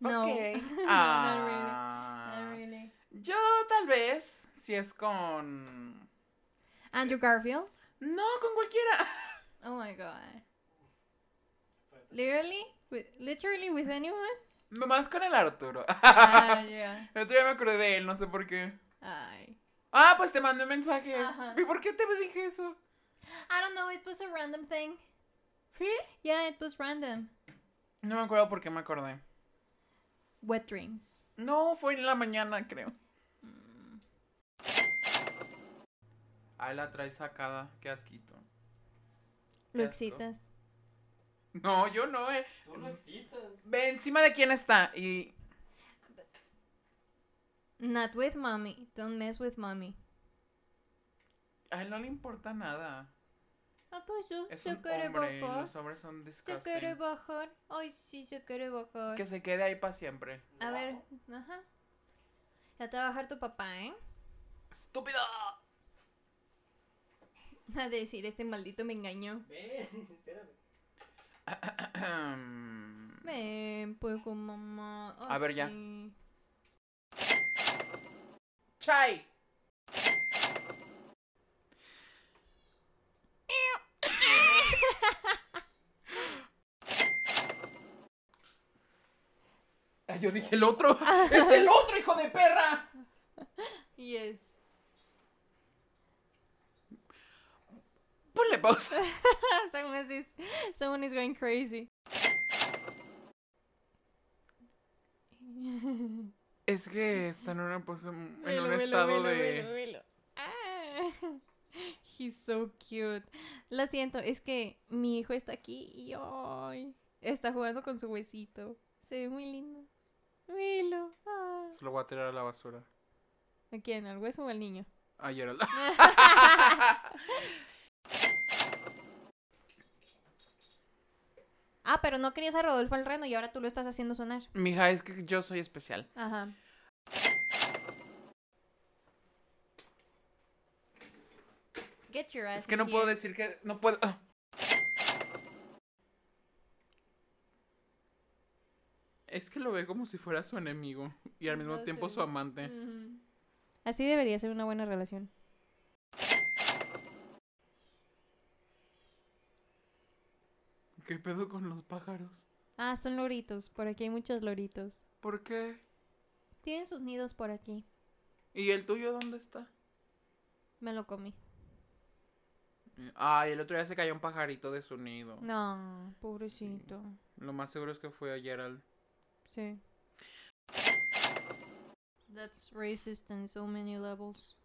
No.
Ok. [LAUGHS]
Not really.
Ah.
Not really.
Yo tal vez, si es con...
Andrew Garfield.
No, con cualquiera. [LAUGHS]
Oh my god. Literally? With, literally with anyone?
Nomás con el Arturo. [LAUGHS]
Ah, yeah.
El otro día me acordé de él, no sé por qué.
Ay.
Ah, pues te mandé un mensaje.
Ajá.
¿Y por qué te dije eso?
I don't know, it was a random thing.
¿Sí?
Yeah, it was random.
No me acuerdo por qué me acordé.
Wet dreams.
No, fue en la mañana, creo. Ahí la traes sacada, qué asquito.
Lo
asco.
excitas.
No, yo no, eh.
Tú lo excitas.
Ve encima de quién está. Y.
Not with mommy. Don't mess with mommy.
A él no le importa nada.
Ah, pues yo,
Es
se
un
quiere
hombre.
bajar.
Los hombres son
Se quiere bajar. Ay, sí, se quiere bajar.
Que se quede ahí para siempre.
A ver, ajá. Ya te va a bajar tu papá, ¿eh?
¡Estúpido! [LAUGHS]
A decir, este maldito me engañó.
Ven, [LAUGHS] espérame.
Ven, pues con mamá.
A ver, ya.
sí.
¡Chai! Ay, [LAUGHS] yo dije el otro. [LAUGHS] ¡Es el otro, hijo de perra!
Yes.
Ponle pausa. [LAUGHS]
someone, is, someone is going crazy.
Es que está en una pose- en
Velo,
un estado
velo,
de.
velo. Ah, he's so cute. Lo siento, es que mi hijo está aquí y ay, está jugando con su huesito. Se ve muy lindo. Ah.
Se lo voy a tirar a la basura.
¿A quién? ¿Al hueso o al niño?
Ayer al. [LAUGHS]
ah, pero no querías a Rodolfo el Reno y ahora tú lo estás haciendo sonar.
Mija, es que yo soy especial.
Ajá. Get your ass
Es que no puedo decir que. No puedo. Es que lo ve como si fuera su enemigo y al mismo
No
tiempo su amante.
Así debería ser una buena relación.
¿Qué pedo con los pájaros?
Ah, son loritos. Por aquí hay muchos loritos.
¿Por qué?
Tienen sus nidos por aquí.
¿Y el tuyo dónde está?
Me lo comí.
Ay, el otro día se cayó un pajarito de su nido.
No, pobrecito.
Lo más seguro es que fue ayer al.
Sí. That's racist in so many levels.